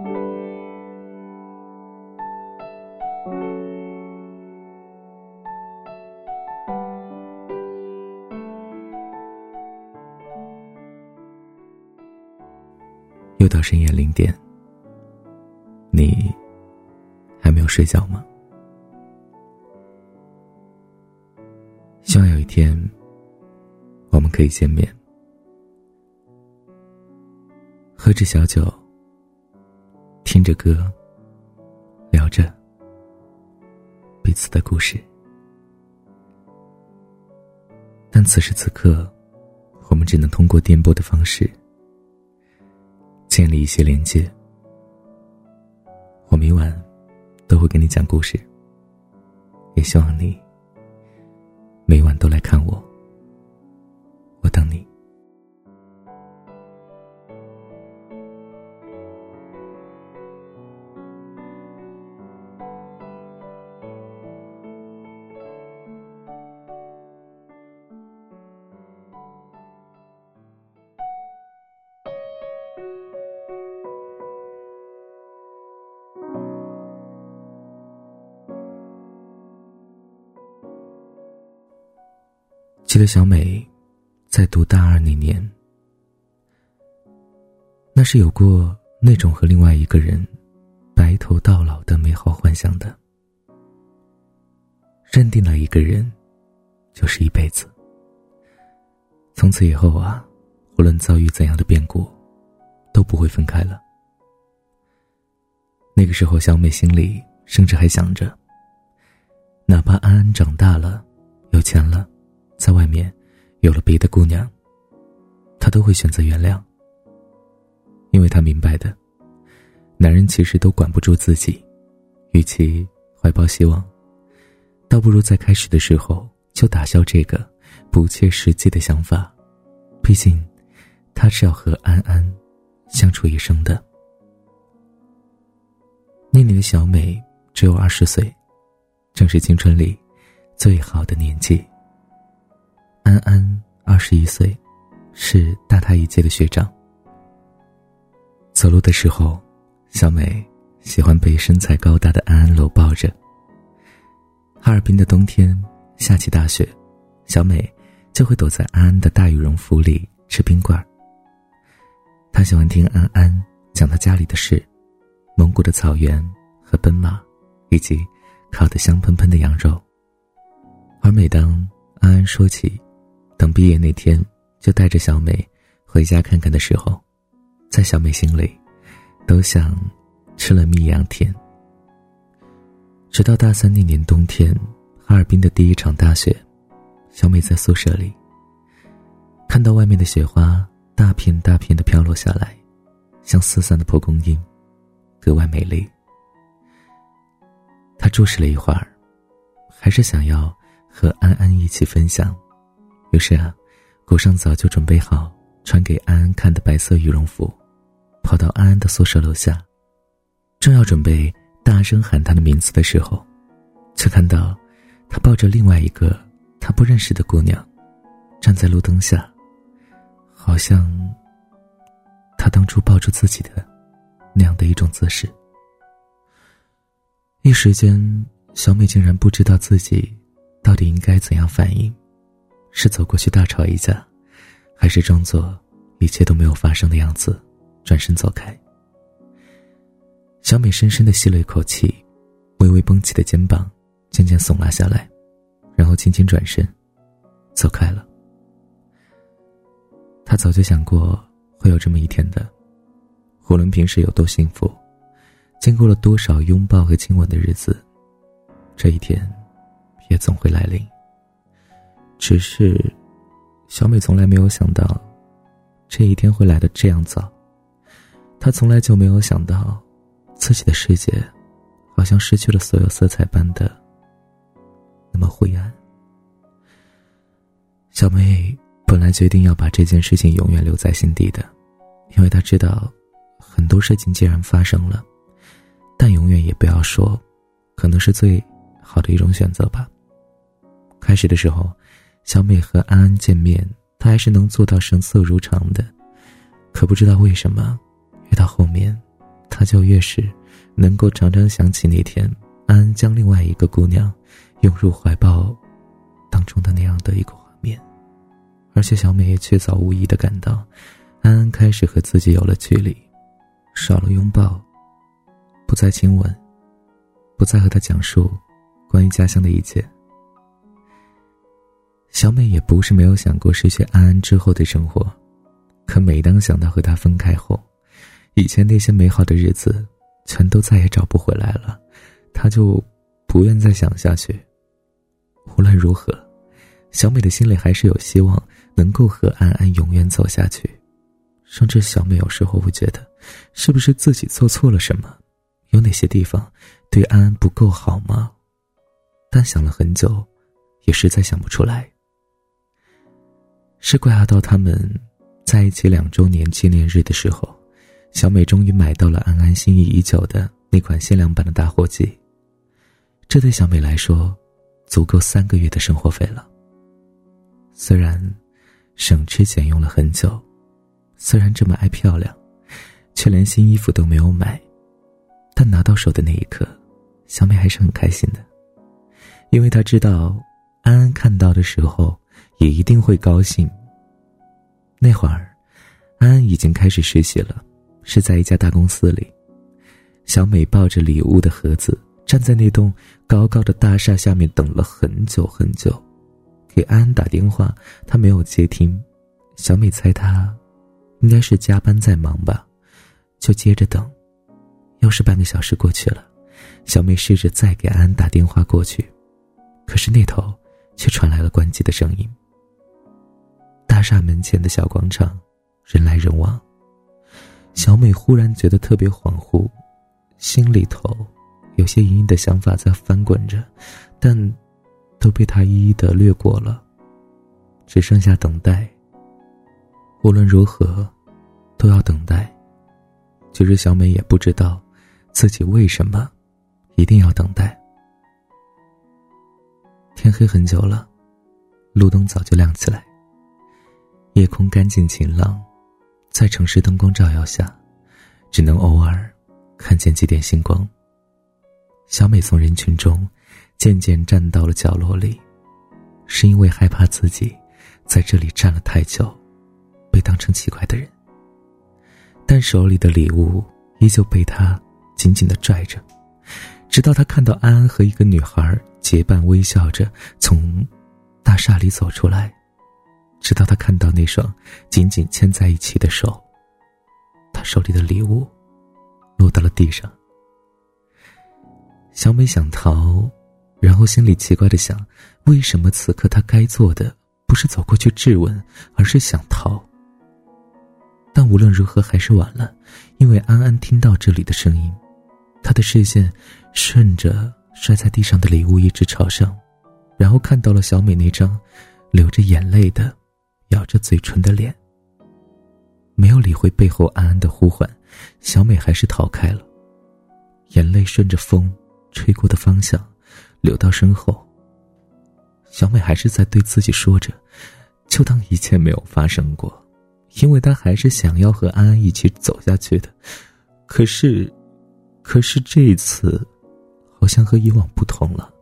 又到深夜零点，你还没有睡觉吗？希望有一天，我们可以见面，喝着小酒，着歌，聊着彼此的故事。但此时此刻，我们只能通过电波的方式。建立一些连接，我每晚都会给你讲故事，也希望你每晚都来看我，我等你。记得小美在读大二那年，那是有过那种和另外一个人白头到老的美好幻想的，认定了一个人就是一辈子。从此以后啊，无论遭遇怎样的变故，都不会分开了。那个时候，小美心里甚至还想着，哪怕安安长大了，有钱了。在外面，有了别的姑娘，他都会选择原谅，因为他明白的，男人其实都管不住自己，与其怀抱希望，倒不如在开始的时候就打消这个不切实际的想法。毕竟，他是要和安安相处一生的。那年的小美只有二十岁，正是青春里最好的年纪。安安二十一岁，是大他一届的学长。走路的时候，小美喜欢被身材高大的安安搂抱着。哈尔滨的冬天下起大雪，小美就会躲在安安的大羽绒服里吃冰棍儿。她喜欢听安安讲她家里的事，蒙古的草原和奔马，以及烤得香喷喷的羊肉。而每当安安说起，等毕业那天，就带着小美回家看看的时候，在小美心里，都像吃了蜜一样甜。直到大三那年冬天，哈尔滨的第一场大雪，小美在宿舍里看到外面的雪花大片大片的飘落下来，像四散的蒲公英，格外美丽。她注视了一会儿，还是想要和安安一起分享。于是啊，裹上早就准备好穿给安安看的白色羽绒服，跑到安安的宿舍楼下，正要准备大声喊她的名字的时候，却看到他抱着另外一个他不认识的姑娘，站在路灯下，好像他当初抱住自己的那样的一种姿势。一时间，小美竟然不知道自己到底应该怎样反应。是走过去大吵一架，还是装作一切都没有发生的样子，转身走开？小美深深的吸了一口气，微微绷起的肩膀渐渐耸拉下来，然后轻轻转身，走开了。她早就想过会有这么一天的，无论平时有多幸福，经过了多少拥抱和亲吻的日子，这一天，也总会来临。只是，小美从来没有想到，这一天会来的这样早。她从来就没有想到，自己的世界，好像失去了所有色彩般的那么灰暗。小美本来决定要把这件事情永远留在心底的，因为她知道，很多事情既然发生了，但永远也不要说，可能是最好的一种选择吧。开始的时候。小美和安安见面，她还是能做到神色如常的，可不知道为什么，越到后面，她就越是能够常常想起那天安安将另外一个姑娘拥入怀抱当中的那样的一个画面，而且小美也确凿无疑的感到，安安开始和自己有了距离，少了拥抱，不再亲吻，不再和他讲述关于家乡的一切。小美也不是没有想过失去安安之后的生活，可每当想到和他分开后，以前那些美好的日子，全都再也找不回来了，她就不愿再想下去。无论如何，小美的心里还是有希望能够和安安永远走下去，甚至小美有时候会觉得，是不是自己做错了什么，有哪些地方对安安不够好吗？但想了很久，也实在想不出来。是怪阿道他们在一起两周年纪念日的时候，小美终于买到了安安心仪已久的那款限量版的打火机。这对小美来说，足够三个月的生活费了。虽然省吃俭用了很久，虽然这么爱漂亮，却连新衣服都没有买，但拿到手的那一刻，小美还是很开心的，因为她知道，安安看到的时候。也一定会高兴。那会儿，安安已经开始实习了，是在一家大公司里。小美抱着礼物的盒子，站在那栋高高的大厦下面等了很久很久。给安安打电话，她没有接听。小美猜她应该是加班在忙吧，就接着等。又是半个小时过去了，小美试着再给安安打电话过去，可是那头却传来了关机的声音。大厦门前的小广场，人来人往。小美忽然觉得特别恍惚，心里头有些隐隐的想法在翻滚着，但都被她一一的掠过了，只剩下等待。无论如何，都要等待。就是小美也不知道自己为什么一定要等待。天黑很久了，路灯早就亮起来。夜空干净晴朗，在城市灯光照耀下，只能偶尔看见几点星光。小美从人群中渐渐站到了角落里，是因为害怕自己在这里站了太久，被当成奇怪的人。但手里的礼物依旧被她紧紧的拽着，直到她看到安安和一个女孩结伴微笑着从大厦里走出来。直到他看到那双紧紧牵在一起的手，他手里的礼物落到了地上。小美想逃，然后心里奇怪的想：为什么此刻她该做的不是走过去质问，而是想逃？但无论如何还是晚了，因为安安听到这里的声音，他的视线顺着摔在地上的礼物一直朝上，然后看到了小美那张流着眼泪的。咬着嘴唇的脸，没有理会背后安安的呼唤，小美还是逃开了。眼泪顺着风吹过的方向流到身后。小美还是在对自己说着：“就当一切没有发生过，因为她还是想要和安安一起走下去的。”可是，可是这一次，好像和以往不同了。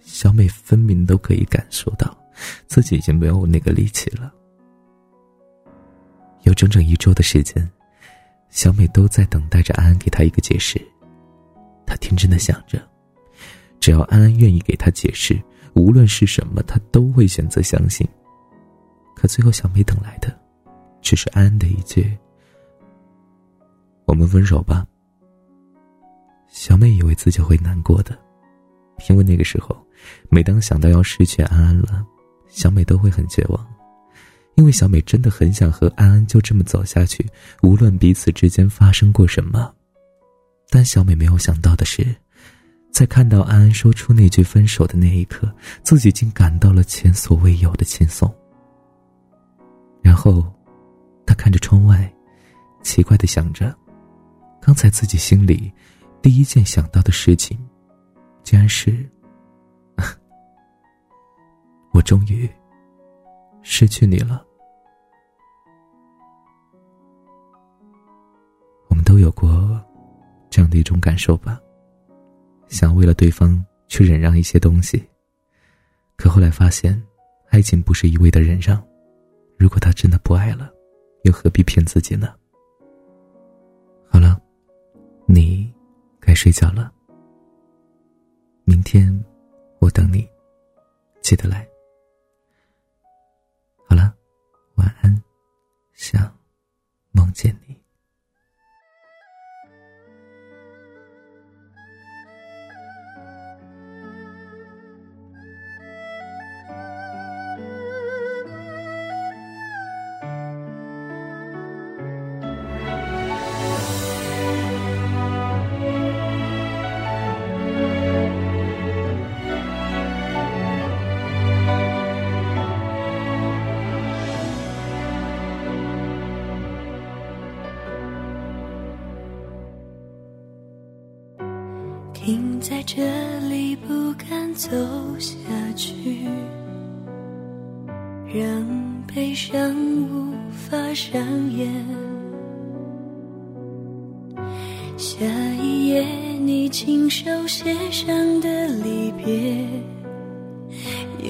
小美分明都可以感受到。自己已经没有那个力气了。有整整一周的时间，小美都在等待着安安给她一个解释。她天真的想着，只要安安愿意给她解释，无论是什么，她都会选择相信。可最后，小美等来的，只是安安的一句：“我们分手吧。”小美以为自己会难过的，因为那个时候，每当想到要失去安安了。小美都会很绝望，因为小美真的很想和安安就这么走下去，无论彼此之间发生过什么。但小美没有想到的是，在看到安安说出那句分手的那一刻，自己竟感到了前所未有的轻松。然后，她看着窗外，奇怪的想着，刚才自己心里第一件想到的事情，竟然是。我终于失去你了。我们都有过这样的一种感受吧。想为了对方去忍让一些东西，可后来发现，爱情不是一味的忍让。如果他真的不爱了，又何必骗自己呢？好了，你该睡觉了。明天我等你，记得来。晚安，想梦见你。停在这里，不敢走下去，让悲伤无法上演。下一页，你亲手写上的离别，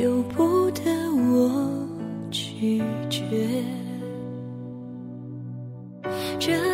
由不得我拒绝。这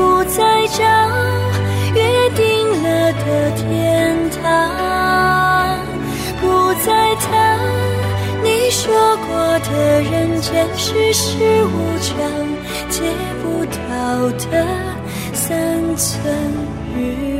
不再找约定了的天堂，不再谈你说过的人间世事无常，借不到的三寸日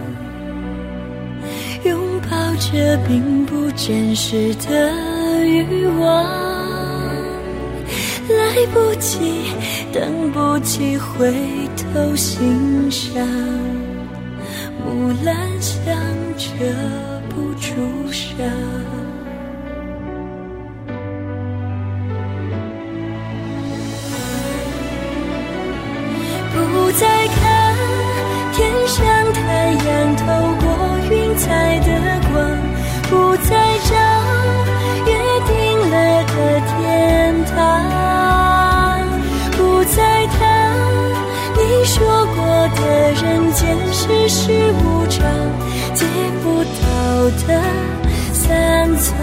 这并不真实的欲望，来不及，等不及回头欣赏，木兰香遮不住伤。不再看世事无常，借不到的三寸